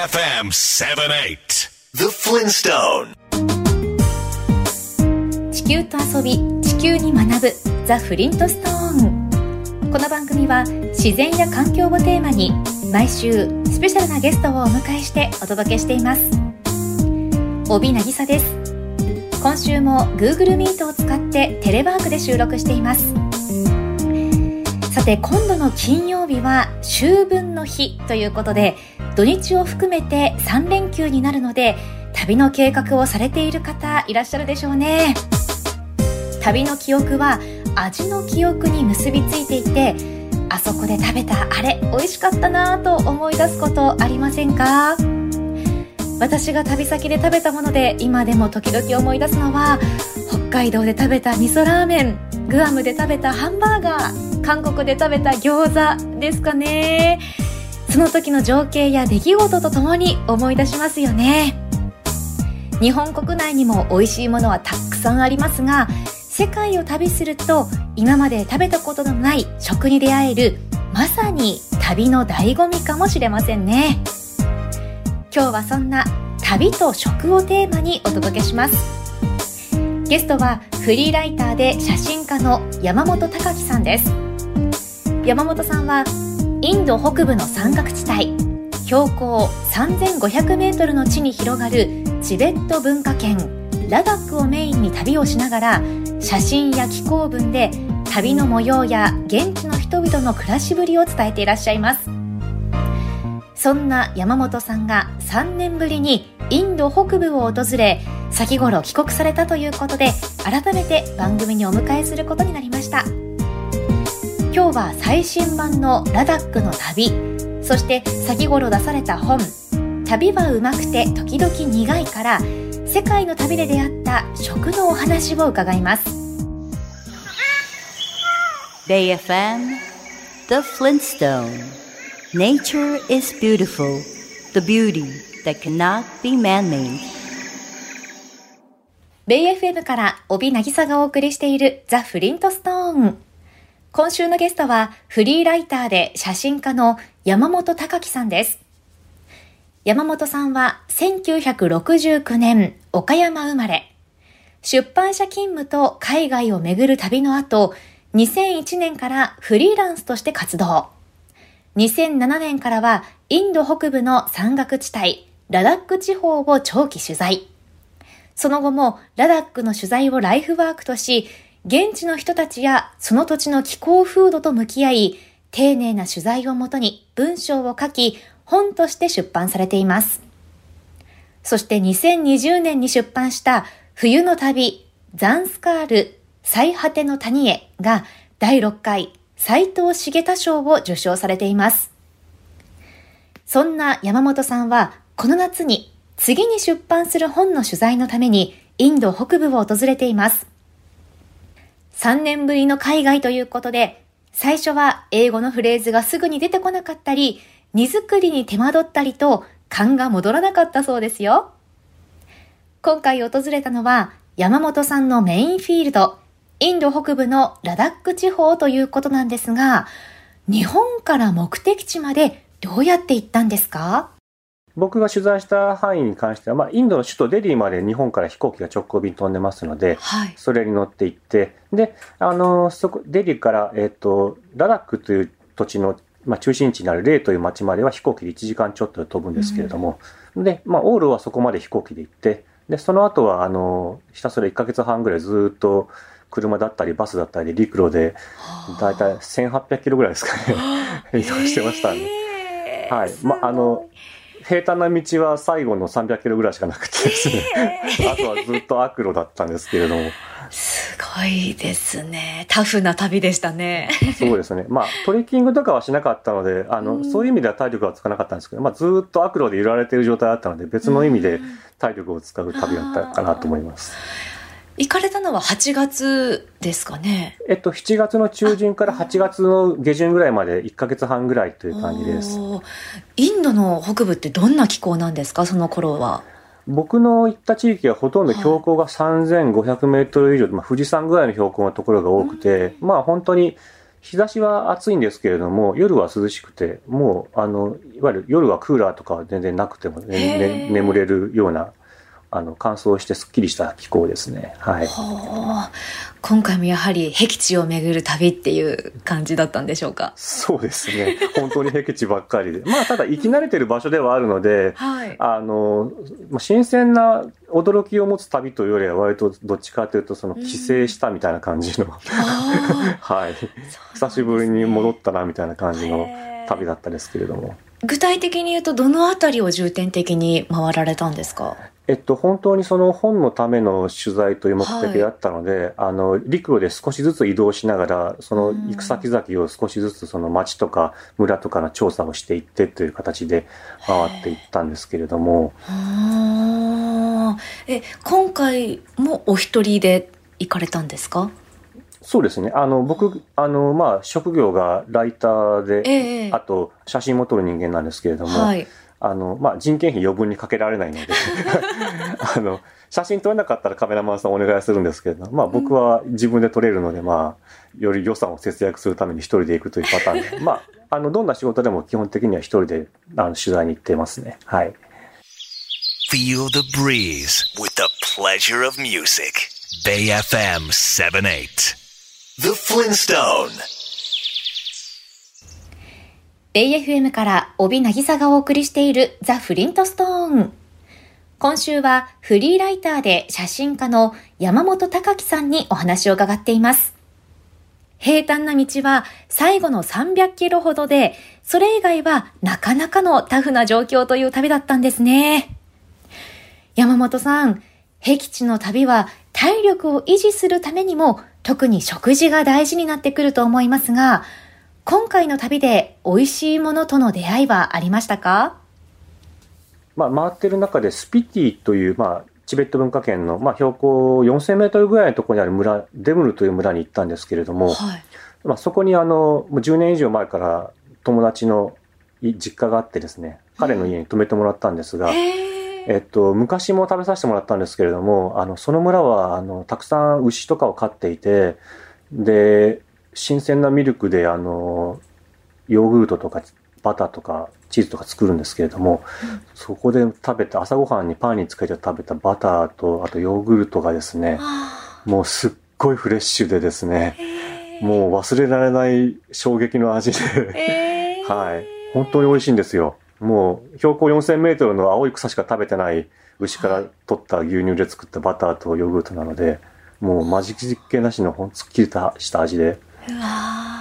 AFM 78 The Flintstone. 地球と遊び地球に学ぶザ・フリントストーン。この番組は自然や環境をテーマに毎週スペシャルなゲストをお迎えしてお届けしています。帯渚です。今週も Google Meet を使ってテレワークで収録しています。さて今度の金曜日は秋分の日ということで土日を含めて3連休になるので旅の計画をされている方いらっしゃるでしょうね。旅の記憶は味の記憶に結びついていてあそこで食べたあれ美味しかったなぁと思い出すことありませんか？私が旅先で食べたもので今でも時々思い出すのは北海道で食べた味噌ラーメングアムで食べたハンバーガー韓国で食べた餃子ですかね。その時の情景や出来事とともに思い出しますよね。日本国内にも美味しいものはたくさんありますが世界を旅すると今まで食べたことのない食に出会えるまさに旅の醍醐味かもしれませんね。今日はそんな旅と食をテーマにお届けします。ゲストはフリーライターで写真家の山本隆樹さんです。山本さんはインド北部の山岳地帯。標高3500メートルの地に広がるチベット文化圏。ラダックをメインに旅をしながら写真や気候文で旅の模様や現地の人々の暮らしぶりを伝えていらっしゃいます。そんな山本さんが3年ぶりにインド北部を訪れ先頃帰国されたということで改めて番組にお迎えすることになりました。今日は最新版のラダックの旅。そして先頃出された本。旅はうまくて時々苦いから世界の旅で出会った食のお話を伺います。Bay FM The Flintstone. Nature is beautiful The beauty that cannot be man-made. ベイ FM から帯渚がお送りしているザ・フリントストーン今週のゲストはフリーライターで写真家の山本隆樹さんです。山本さんは1969年岡山生まれ。出版社勤務と海外を巡る旅の後2001年からフリーランスとして活動。2007年からはインド北部の山岳地帯ラダック地方を長期取材。その後もラダックの取材をライフワークとし、現地の人たちやその土地の気候風土と向き合い、丁寧な取材をもとに文章を書き、本として出版されています。そして2020年に出版した冬の旅、ザンスカール、最果ての谷へが第6回斉藤茂太賞を受賞されています。そんな山本さんはこの夏に次に出版する本の取材のためにインド北部を訪れています。3年ぶりの海外ということで、最初は英語のフレーズがすぐに出てこなかったり、荷造りに手間取ったりと勘が戻らなかったそうですよ。今回訪れたのは山本さんのメインフィールド、インド北部のラダック地方ということなんですが、日本から目的地までどうやって行ったんですか？僕が取材した範囲に関しては、まあ、インドの首都デリーまで日本から飛行機が直行便飛んでますので、はい。それに乗って行って、で、あの、そこ、デリーから、えっ、と、ラダックという土地の、まあ、中心地になるレイという町までは飛行機で1時間ちょっとで飛ぶんですけれども、で、まあ、オールはそこまで飛行機で行って、で、その後は、あの、ひたすら1ヶ月半ぐらいずっと、車だったりバスだったり陸路で、だいたい1800キロぐらいですかね、移動してましたね。ねはい。まあ、あの、平坦な道は最後の300キロぐらいしかなくてですね、あとはずっと悪路だったんですけれども、すごいですね。タフな旅でしたね。そうですね。まあ、トレッキングとかはしなかったので、あの、そういう意味では体力はつかなかったんですけど、まあ、ずっと悪路で揺られている状態だったので、別の意味で体力を使う旅だったかなと思います。行かれたのは8月ですかね？えっと、7月の中旬から8月の下旬ぐらいまで1ヶ月半ぐらいという感じです。インドの北部ってどんな気候なんですか？その頃は。僕の行った地域はほとんど標高が3500メートル以上、まあ、富士山ぐらいの標高のところが多くて、まあ本当に日差しは暑いんですけれども、夜は涼しくて、もう、あの、いわゆる夜はクーラーとかは全然なくても、ね眠れるような、あの、乾燥してすっきりした気候ですね。はい。今回もやはり僻地を巡る旅っていう感じだったんでしょうか？そうですね。本当に僻地ばっかりで。まあ、ただ生き慣れてる場所ではあるので、はいあの、まあ新鮮な驚きを持つ旅というよりは割とどっちかというと、その帰省したみたいな感じの、あはい。久しぶりに戻ったなみたいな感じの旅だったですけれども。ー具体的に言うとどのあたりを重点的に回られたんですか？えっと、本当にその本のための取材という目的だったので、あの、陸路で少しずつ移動しながら、その行く先々を少しずつその町とか村とかの調査をしていってという形で回っていったんですけれども、え今回もお一人で行かれたんですか？そうですね。あの、僕、あの、まあ、職業がライターで、ええ。あと、写真も撮る人間なんですけれども、はいあの、まあ、人件費余分にかけられないので、あの、写真撮れなかったらカメラマンさんお願いするんですけれど、まあ、僕は自分で撮れるので、まあ、より予算を節約するために一人で行くというパターンで、まあ、あの、どんな仕事でも基本的には一人で、あの、取材に行ってますね。はい。Feel the breeze with the pleasure of music. Bay FM 78. The Flintstone. ベイ FM から帯渚がお送りしているザ・フリントストーン。今週はフリーライターで写真家の山本隆樹さんにお話を伺っています。平坦な道は最後の300キロほどで、それ以外はなかなかのタフな状況という旅だったんですね。山本さん、僻地の旅は体力を維持するためにも特に食事が大事になってくると思いますが、今回の旅で美味しいものとの出会いはありましたか？まあ、回ってる中でスピティという、まあ、チベット文化圏の、まあ、標高4000メートルぐらいのところにある村、デムルという村に行ったんですけれども、はい。まあ、そこにあの、もう10年以上前から友達のい実家があってですね、彼の家に泊めてもらったんですが、へえっと、昔も食べさせてもらったんですけれども、あの、その村は、あの、たくさん牛とかを飼っていて、で、新鮮なミルクで、あの、ヨーグルトとかバターとかチーズとか作るんですけれども、そこで食べた、朝ごはんにパンにつけて食べたバターと、あとヨーグルトがですね、あもうすっごいフレッシュでですね、ー。もう忘れられない衝撃の味で、えー。はい。本当に美味しいんですよ。もう、標高4000メートルの青い草しか食べてない牛から取った牛乳で作ったバターとヨーグルトなので、もうマジックなしのほんとすっきりとした味で、うわ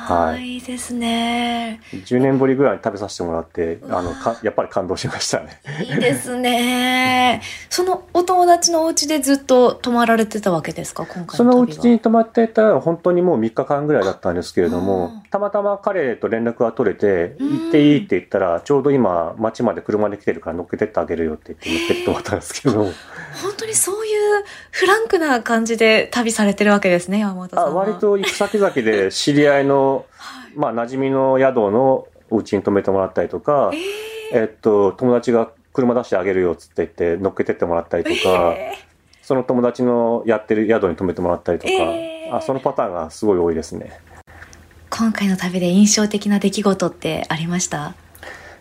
ー、はいいいですね。10年ぶりぐらいに食べさせてもらって、あの、かやっぱり感動しましたね。いいですね。そのお友達のお家でずっと泊まられてたわけですか今回そのうの旅は。ちに泊まっていたら本当にもう3日間ぐらいだったんですけれどあも、たまたま彼と連絡が取れて、うん行っていいって言ったら、ちょうど今町まで車で来てるから乗っけてってあげるよって言って乗っけてってもらったんですけど、本当にそういうフランクな感じで旅されてるわけですね、山本さんは。あ割と行く先々で知り合いの、まあ、馴染みの宿のお家に泊めてもらったりとか、えっと、友達が車出してあげるよっつって言って乗っけてってもらったりとか、えその友達のやってる宿に泊めてもらったりとか、えー。あそのパターンがすごい多いですね。ー今回の旅で印象的な出来事ってありました？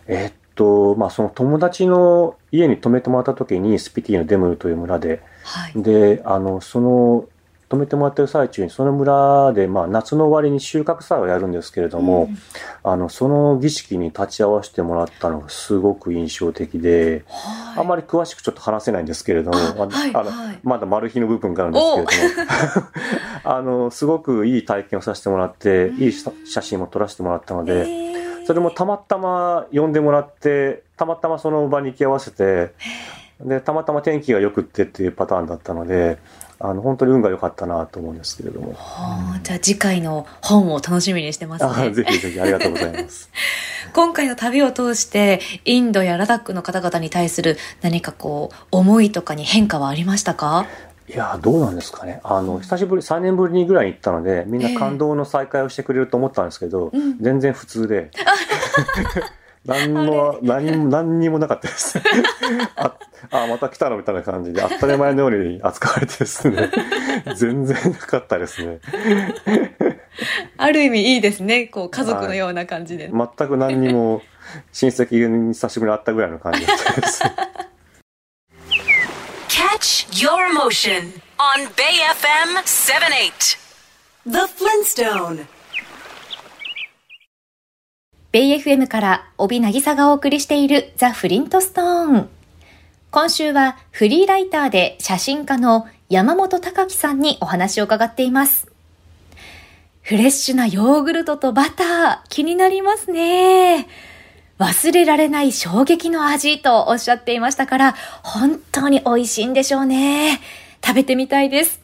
えっと、まあ、その友達の家に泊めてもらった時に、スピティのデムルという村で、はい。で、あの、その、泊めてもらってる最中に、その村で、まあ、夏の終わりに収穫祭をやるんですけれども、うん。あの、その儀式に立ち会わせてもらったのがすごく印象的で、はい。あんまり詳しくちょっと話せないんですけれども、あまはいあのはい。まだマル秘の部分があるんですけれども、あの、すごくいい体験をさせてもらって、いい写写真も撮らせてもらったので、えーそれもたまたま呼んでもらって、たまたまその場に行き合わせて、で、たまたま天気が良くってっていうパターンだったので、あの、本当に運が良かったなと思うんですけれども。はあじゃあ次回の本を楽しみにしてますあね。ぜひぜひありがとうございます。今回の旅を通してインドやラダックの方々に対する何かこう思いとかに変化はありましたか？いやーどうなんですかね。あの、久しぶり、3年ぶりにぐらいに行ったので、みんな感動の再会をしてくれると思ったんですけど、うん全然普通で。何も、何も、何にもなかったです。あ、あ、また来たの？みたいな感じで、当たり前のように扱われてですね、全然なかったですね。ある意味いいですね。こう、家族のような感じで。全く何にも親戚に久しぶりに会ったぐらいの感じです。Your emotion on Bay FM 78. The Flintstone. ベイ FM から帯渚がお送りしているザ・フリントストーン。今週はフリーライターで写真家の山本隆樹さんにお話を伺っています。フレッシュなヨーグルトとバター、気になりますね。忘れられない衝撃の味とおっしゃっていましたから、本当に美味しいんでしょうね。食べてみたいです。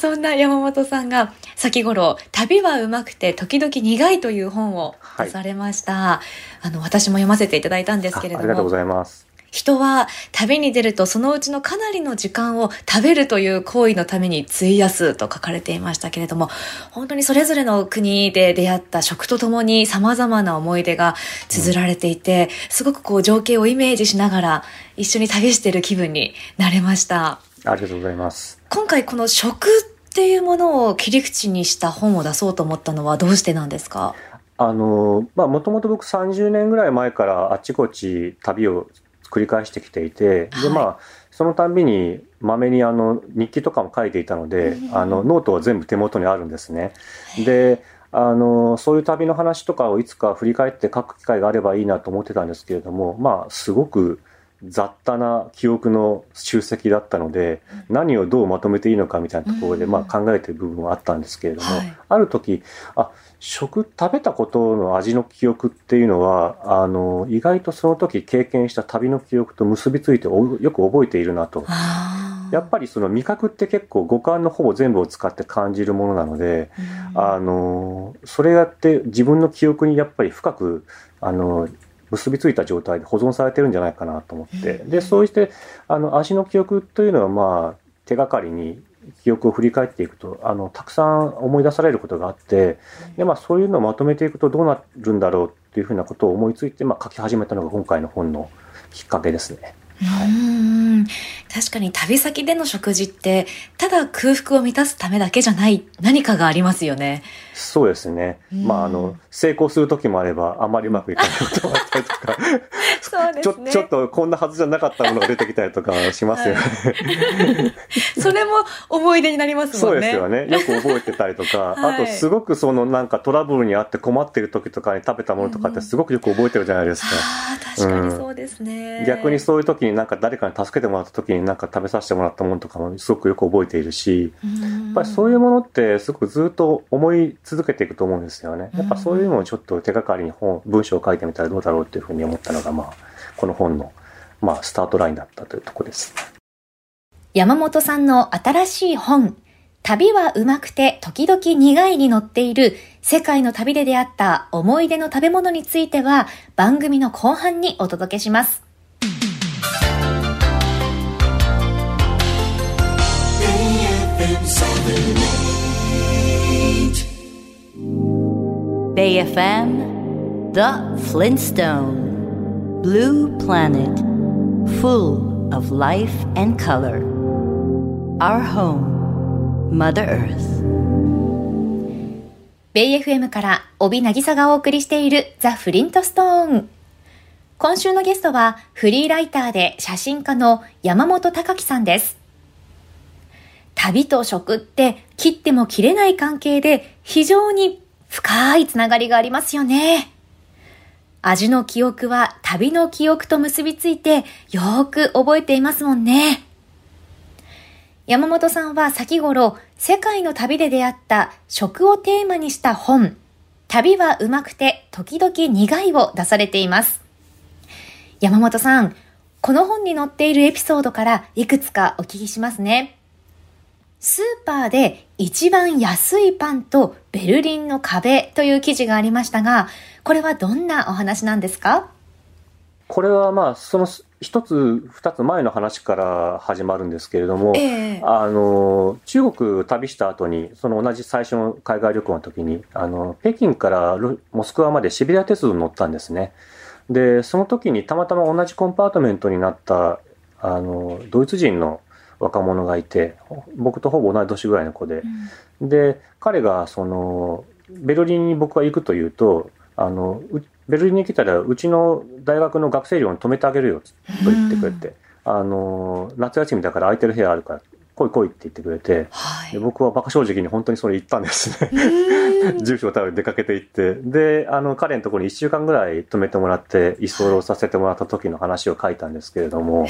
そんな山本さんが先頃、旅はうまくて時々苦いという本を出されました。はい、あの、私も読ませていただいたんですけれども。ありがとうございます。人は旅に出るとそのうちのかなりの時間を食べるという行為のために費やすと書かれていましたけれども、本当にそれぞれの国で出会った食とともに様々な思い出が綴られていて、すごくこう情景をイメージしながら一緒に旅している気分になれました。ありがとうございます。今回この食っていうものを切り口にした本を出そうと思ったのはどうしてなんですか？あの、まあ、もともと僕30年ぐらい前からあっちこっち旅を繰り返してきていて、はい、で、まあ、そのたんびにまめにあの日記とかも書いていたので、あのノートは全部手元にあるんですね。で、あの、そういう旅の話とかをいつか振り返って書く機会があればいいなと思ってたんですけれども、まあ、すごく雑多な記憶の集積だったので、何をどうまとめていいのかみたいなところで、まあ考えてる部分はあったんですけれども、ある時、あ、食、食べたことの味の記憶っていうのは、あの、意外とその時経験した旅の記憶と結びついてよく覚えているなと。やっぱりその味覚って結構五感のほぼ全部を使って感じるものなので、あの、それやって自分の記憶にやっぱり深く、あの、結びついた状態で保存されてるんじゃないかなと思って、で、そうしてあの味の記憶というのはまあ手がかりに記憶を振り返っていくと、あの、たくさん思い出されることがあって、で、まあそういうのをまとめていくとどうなるんだろうっていうふうなことを思いついて、まあ書き始めたのが今回の本のきっかけですね。はい、確かに旅先での食事ってただ空腹を満たすためだけじゃない何かがありますよね。そうですね。まああの成功する時もあればあまりうまくいかないこともあったりとか そうです、ね、ちょちょっとこんなはずじゃなかったものが出てきたりとかしますよね。はい、それも思い出になりますもんね。そうですよね。よく覚えてたりとか、はい、あとすごくそのなんかトラブルにあって困ってる時とかに食べたものとかってすごくよく覚えてるじゃないですか。うん、確かにそうですね、うん、逆にそういう時になんか誰かに助けてもらった時になんか食べさせてもらったものとかもすごくよく覚えているし、やっぱりそういうものってすごくずっと思い続けていくと思うんですよね。やっぱそういうのをちょっと手がかりに本、文章を書いてみたらどうだろうっていうふうに思ったのが、まあ、この本の、まあ、スタートラインだったというところです。山本さんの新しい本、旅はうまくて時々苦いに載っている世界の旅で出会った思い出の食べ物については番組の後半にお届けします。BayFM The Flintstone Blue Planet Full of life and color. Our home Mother Earth. ベイ FM から帯渚がお送りしているザ・フリントストーン今週のゲストはフリーライターで写真家の山本隆樹さんです。旅と食って切っても切れない関係で非常に深いつながりがありますよね。味の記憶は旅の記憶と結びついてよーく覚えていますもんね。山本さんは先頃世界の旅で出会った食をテーマにした本、旅はうまくて時々苦いを出されています。山本さん、この本に載っているエピソードからいくつかお聞きしますね。スーパーで一番安いパンとベルリンの壁という記事がありましたが、これはどんなお話なんですか？これはまあ、その一つ、二つ前の話から始まるんですけれども、えー、あの、中国旅した後に、その同じ最初の海外旅行の時に、あの、北京からモスクワまでシベリア鉄道に乗ったんですね。で、その時にたまたま同じコンパートメントになった、あの、ドイツ人の若者がいて、僕とほぼ同い年ぐらいの子で、うん、で、彼がその、ベルリンに僕が行くというと、あの、ベルリンに来たらうちの大学の学生寮に泊めてあげるよと言ってくれて、うん、あの、夏休みだから空いてる部屋あるから来い来いって言ってくれて、はい、で僕は馬鹿正直に本当にそれ言ったんですね。住所を頼り出かけて行って、で、あの、彼のところに1週間ぐらい泊めてもらって、居候させてもらった時の話を書いたんですけれども、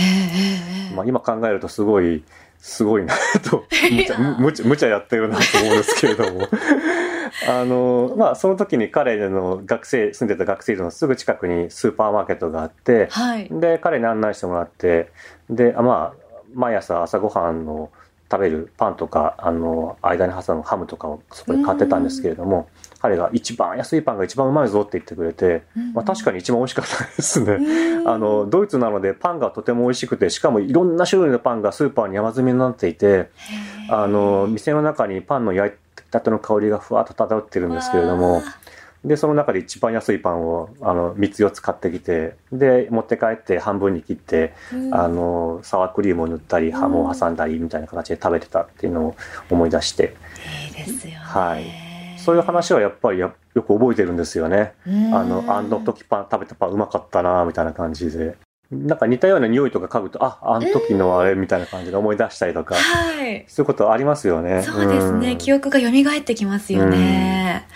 まあ今考えるとすごい、すごいなと、むちゃ、むちゃ、むちゃやってるなと思うんですけれども。あの、まあ、その時に彼の学生、住んでた学生寮のすぐ近くにスーパーマーケットがあって、はい、で、彼に案内してもらって、で、まあ、毎朝朝ごはんの食べるパンとか、あの、間に挟むハムとかをそこで買ってたんですけれども、彼が一番安いパンが一番うまいぞって言ってくれて、まあ確かに一番美味しかったですね。あの、ドイツなのでパンがとても美味しくて、しかもいろんな種類のパンがスーパーに山積みになっていて、あの、店の中にパンの焼いたての香りがふわっと漂ってるんですけれども、で、その中で一番安いパンを、あの、3つ4つ買ってきて、で、持って帰って半分に切って、うん、あの、サワークリームを塗ったり、ハムを挟んだりみたいな形で食べてたっていうのを思い出して。いいですよね。はい。そういう話はやっぱりよく覚えてるんですよね。あの、あの時パン食べたパンうまかったなみたいな感じで。なんか似たような匂いとか嗅ぐと、あ、あの時のあれみたいな感じで思い出したりとか、はい、そういうことありますよね。そうですね。記憶が蘇ってきますよね。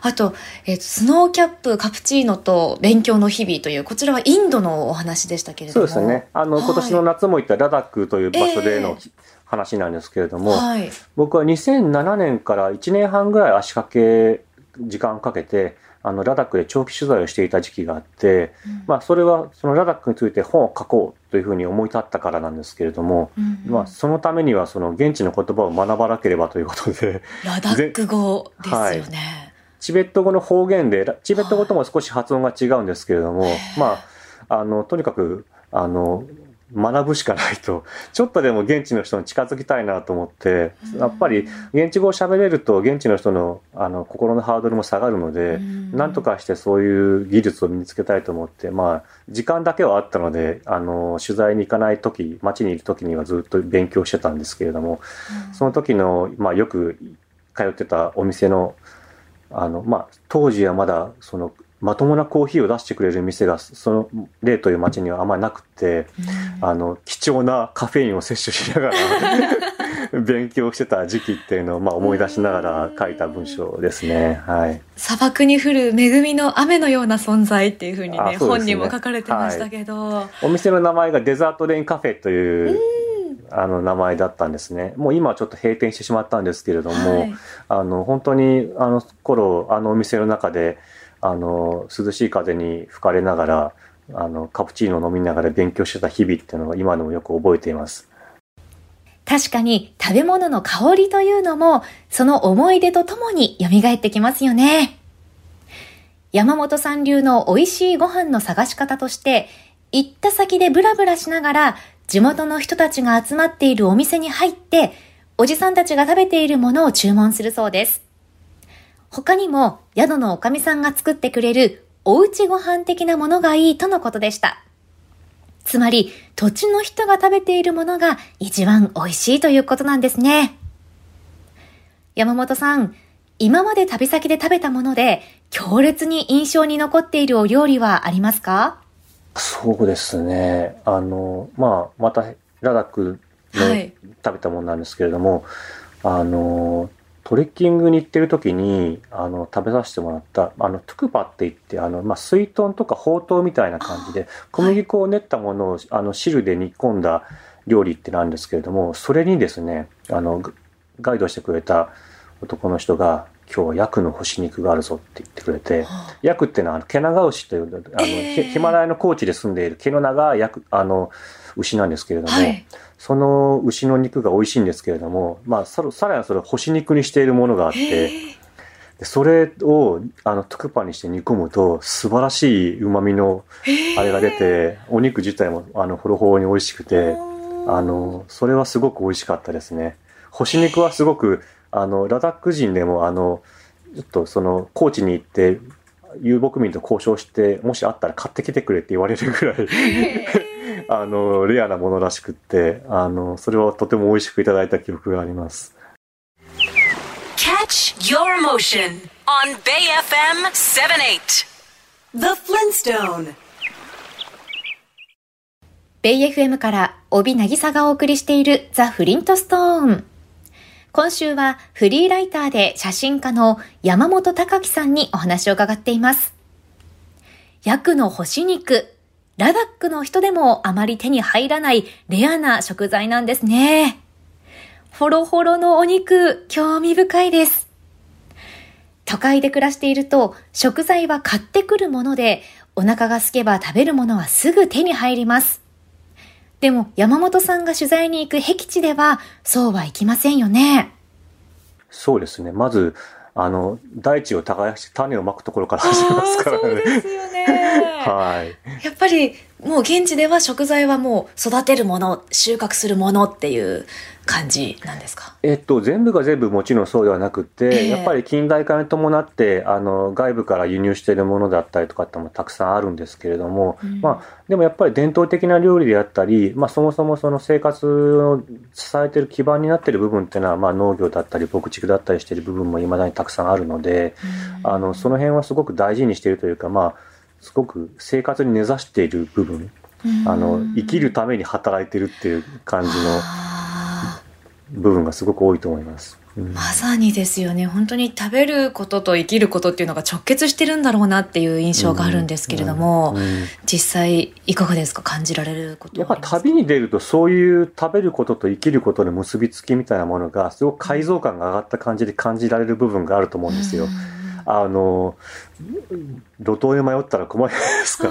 あと、えっ、ー、と、スノーキャップ、カプチーノと勉強の日々という、こちらはインドのお話でしたけれども。そうですね。あの、はい、今年の夏も行ったラダックという場所での、えー、話なんですけれども、はい、僕は2007年から1年半ぐらい足掛け、時間かけて、あの、ラダックで長期取材をしていた時期があって、うん、まあ、それは、そのラダックについて本を書こうというふうに思い立ったからなんですけれども、うんうん、まあ、そのためには、その現地の言葉を学ばなければということで。ラダック語ですよね。はいチベット語の方言で、チベット語とも少し発音が違うんですけれども、まあ、あの、とにかく、あの、学ぶしかないと、ちょっとでも現地の人に近づきたいなと思って、やっぱり現地語を喋れると現地の人のあの心のハードルも下がるので、なんとかしてそういう技術を身につけたいと思って、まあ、時間だけはあったので、あの、取材に行かない時、街にいる時にはずっと勉強してたんですけれども、その時の、まあ、よく通ってたお店のあの、まあ、当時はまだ、その、まともなコーヒーを出してくれる店が、その、例という街にはあんまりなくて、うん、あの、貴重なカフェインを摂取しながら 勉強してた時期っていうのを、まあ、思い出しながら書いた文章ですね。はい。砂漠に降る恵みの雨のような存在っていうふうにね、ね。本にも書かれてましたけど、はい、お店の名前がデザートレインカフェという、あの名前だったんですね。もう今はちょっと閉店してしまったんですけれども、はい、あの本当にあの頃あのお店の中であの涼しい風に吹かれながらあのカプチーノを飲みながら勉強してた日々っていうのは今でもよく覚えています。確かに食べ物の香りというのもその思い出とともに蘇ってきますよね。山本さん流の美味しいご飯の探し方として行った先でブラブラしながら地元の人たちが集まっているお店に入って、おじさんたちが食べているものを注文するそうです。他にも宿のおかみさんが作ってくれるおうちご飯的なものがいいとのことでした。つまり土地の人が食べているものが一番美味しいということなんですね。山本さん、今まで旅先で食べたもので強烈に印象に残っているお料理はありますか？そうですね。あの、まあ、また、ラダックの食べたものなんですけれども、はい、あの、トレッキングに行ってる時に、あの、食べさせてもらった、あの、トゥクパって言って、あの、まあ、水豚とかほうとうみたいな感じで、小麦粉を練ったものを、あの、汁で煮込んだ料理ってなんですけれども、それにですね、あの、ガイドしてくれた男の人が、今日はヤクの干し肉があるぞって言ってくれて、ヤクっていうのは毛長牛という、あの、えー、ヒマラヤの高地で住んでいる毛の長いヤク、あの、牛なんですけれども、はい、その牛の肉が美味しいんですけれども、まあ、さらにそれを干し肉にしているものがあって、でそれをあのトゥクパにして煮込むと素晴らしい旨味のあれが出て、お肉自体もあのほろほろに美味しくてあのそれはすごく美味しかったですね。干し肉はすごくあの、ラダック人でも、あの、ちょっとその、高知に行って、遊牧民と交渉して、もしあったら買ってきてくれって言われるぐらい あの、レアなものらしくって、あの、それはとても美味しくいただいた記憶があります。Catch your motion on Bay FM 78 The Flintstone ベイ FM から帯渚がお送りしているザ・フリントストーン。今週はフリーライターで写真家の山本隆樹さんにお話を伺っています。ヤクの干し肉、ラダックの人でもあまり手に入らないレアな食材なんですね。ほろほろのお肉、興味深いです。都会で暮らしていると食材は買ってくるものでお腹が空けば食べるものはすぐ手に入ります。でも山本さんが取材に行く僻地ではそうはいきませんよね。そうですね。まず、あの、大地を耕して種をまくところから始めますからね。そうですよね。はい。やっぱり、もう現地では食材はもう育てるもの、収穫するものっていう感じなんですか？えっと、全部が全部もちろんそうではなくて、えー、やっぱり近代化に伴って、あの、外部から輸入しているものだったりとかってもたくさんあるんですけれども、うん、まあ、でもやっぱり伝統的な料理であったり、まあ、そもそもその生活を支えている基盤になっている部分っていうのは、まあ、農業だったり、牧畜だったりしている部分も未だにたくさんあるので、うん、あの、その辺はすごく大事にしているというか、まあ、すごく生活に根ざしている部分、あの、生きるために働いてるっていう感じの、部分がすごく多いと思います。まさにですよね。本当に食べることと生きることっていうのが直結してるんだろうなっていう印象があるんですけれども、うん。うん、実際いかがですか？感じられることやっぱ旅に出るとそういう食べることと生きることの結びつきみたいなものがすごく解像感が上がった感じで感じられる部分があると思うんですよ。うん。あの、路頭へ迷ったら困るじゃないですか。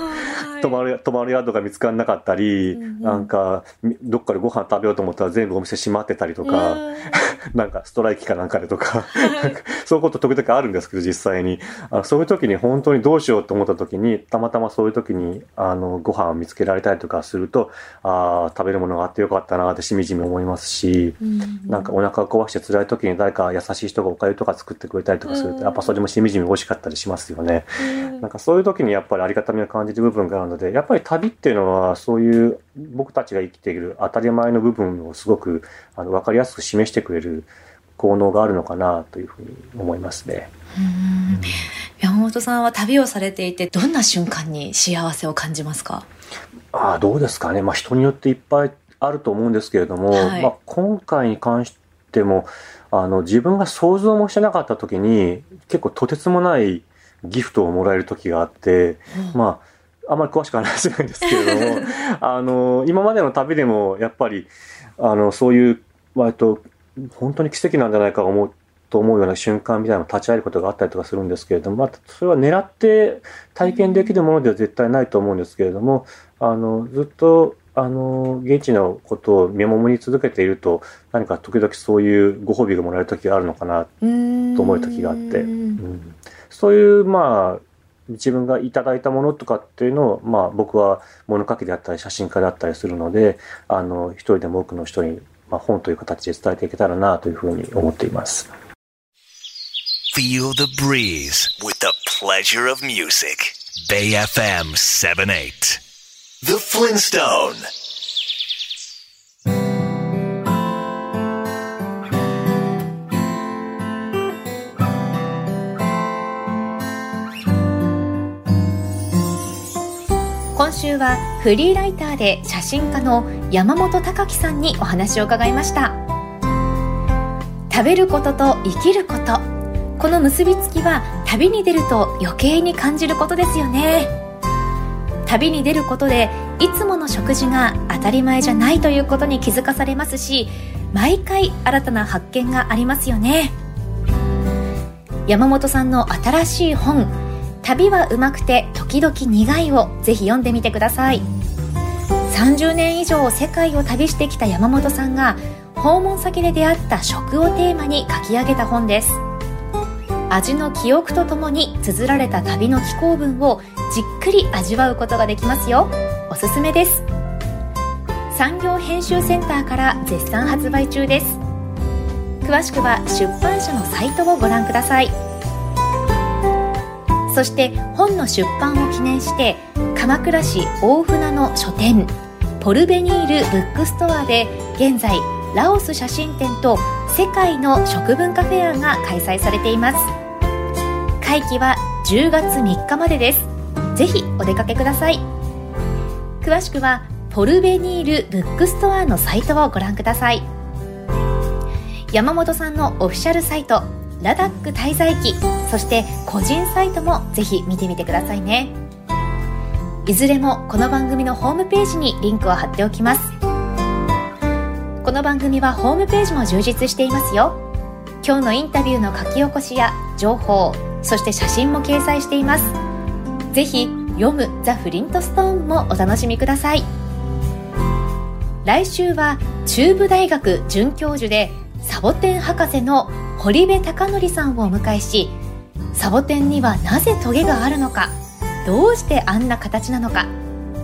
泊まる、泊まる宿が見つからなかったり、うんうん、なんか、どっかでご飯食べようと思ったら全部お店閉まってたりとか、なんかストライキかなんかでとか、そういうこと時々あるんですけど、実際に。あそういう時に本当にどうしようと思った時に、たまたまそういう時に、あの、ご飯を見つけられたりとかすると、ああ、食べるものがあってよかったなってしみじみ思いますし、うんうん、なんかお腹を壊して辛い時に誰か優しい人がお粥とか作ってくれたりとかすると、やっぱそれもしみじみ美味しかったりしますよね。なんかそういう時にやっぱりありがたみを感じる部分があるので、やっぱり旅っていうのはそういう僕たちが生きている当たり前の部分をすごくあの分かりやすく示してくれる効能があるのかなというふうに思いますね。山本さんは旅をされていてどんな瞬間に幸せを感じますか？ああどうですかね、まあ、人によっていっぱいあると思うんですけれども、はい、まあ、今回に関してもあの自分が想像もしてなかった時に結構とてつもないギフトをもらえる時があって、うん、まああまり詳しく話せないんですけれども あの今までの旅でもやっぱりあのそういう割と本当に奇跡なんじゃないか思うと思うような瞬間みたいなのを立ち会えることがあったりとかするんですけれども、まあ、それは狙って体験できるものでは絶対ないと思うんですけれども、あのずっとあの現地のことを見守り続けていると何か時々そういうご褒美がもらえる時があるのかなと思う時があって、うん、そういうまあ自分がいただいたものとかっていうのを、まあ僕は物書きであったり写真家であったりするので、あの、一人でも多くの人に、まあ本という形で伝えていけたらなというふうに思っています。Feel the breeze with the pleasure of music. Bay FM 78. The Flintstone. 週はフリーライターで写真家の山本隆樹さんにお話を伺いました。食べることと生きること。この結びつきは旅に出ると余計に感じることですよね。旅に出ることでいつもの食事が当たり前じゃないということに気づかされますし毎回新たな発見がありますよね。山本さんの新しい本旅はうまくて時々苦いをぜひ読んでみてください。30年以上世界を旅してきた山本さんが訪問先で出会った食をテーマに書き上げた本です。味の記憶とともに綴られた旅の寄稿文をじっくり味わうことができますよ。おすすめです。産業編集センターから絶賛発売中です。詳しくは出版社のサイトをご覧ください。そして本の出版を記念して鎌倉市大船の書店ポルベニールブックストアで現在ラオス写真展と世界の食文化フェアが開催されています。会期は10月3日までです。ぜひお出かけください。詳しくはポルベニールブックストアのサイトをご覧ください。山本さんのオフィシャルサイトラダック滞在記そして個人サイトもぜひ見てみてくださいね。いずれもこの番組のホームページにリンクを貼っておきます。この番組はホームページも充実していますよ。今日のインタビューの書き起こしや情報そして写真も掲載しています。ぜひ読むザ・フリントストーンもお楽しみください。来週は中部大学准教授でサボテン博士の堀部貴則さんをお迎えしサボテンにはなぜトゲがあるのかどうしてあんな形なのか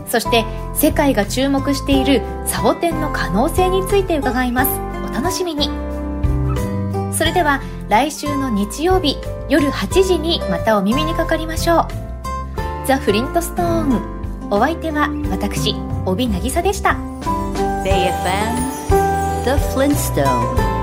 そして世界が注目しているサボテンの可能性について伺います。お楽しみに。それでは来週の日曜日夜8時にまたお耳にかかりましょう。ザ・フリントストーン。お相手は私帯渚でした。BayFM The Flintstone